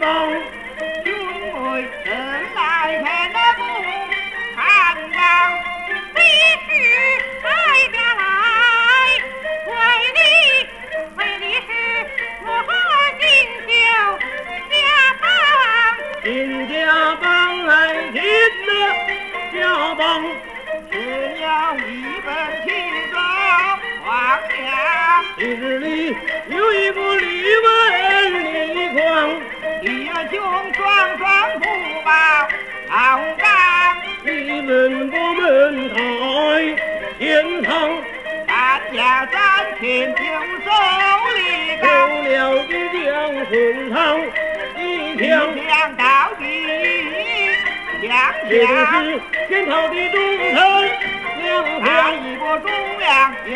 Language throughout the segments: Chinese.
兄，君怎臣来看那不看到，必是代表来为你，为你是我敬酒家邦，敬家邦来听的家邦，只要一本清庄，王今日里有一。雄壮壮不把，好干！你们我们抬，天堂大家三起就手里头了一两荤汤，一两两到底，两两肩头的重担，两两一个重量就。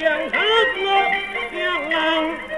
江上哥，江郎。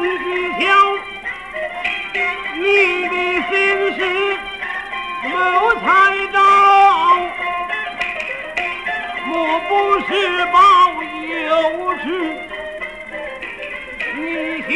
必深计巧，你的心事没猜到，莫不是抱有事，你先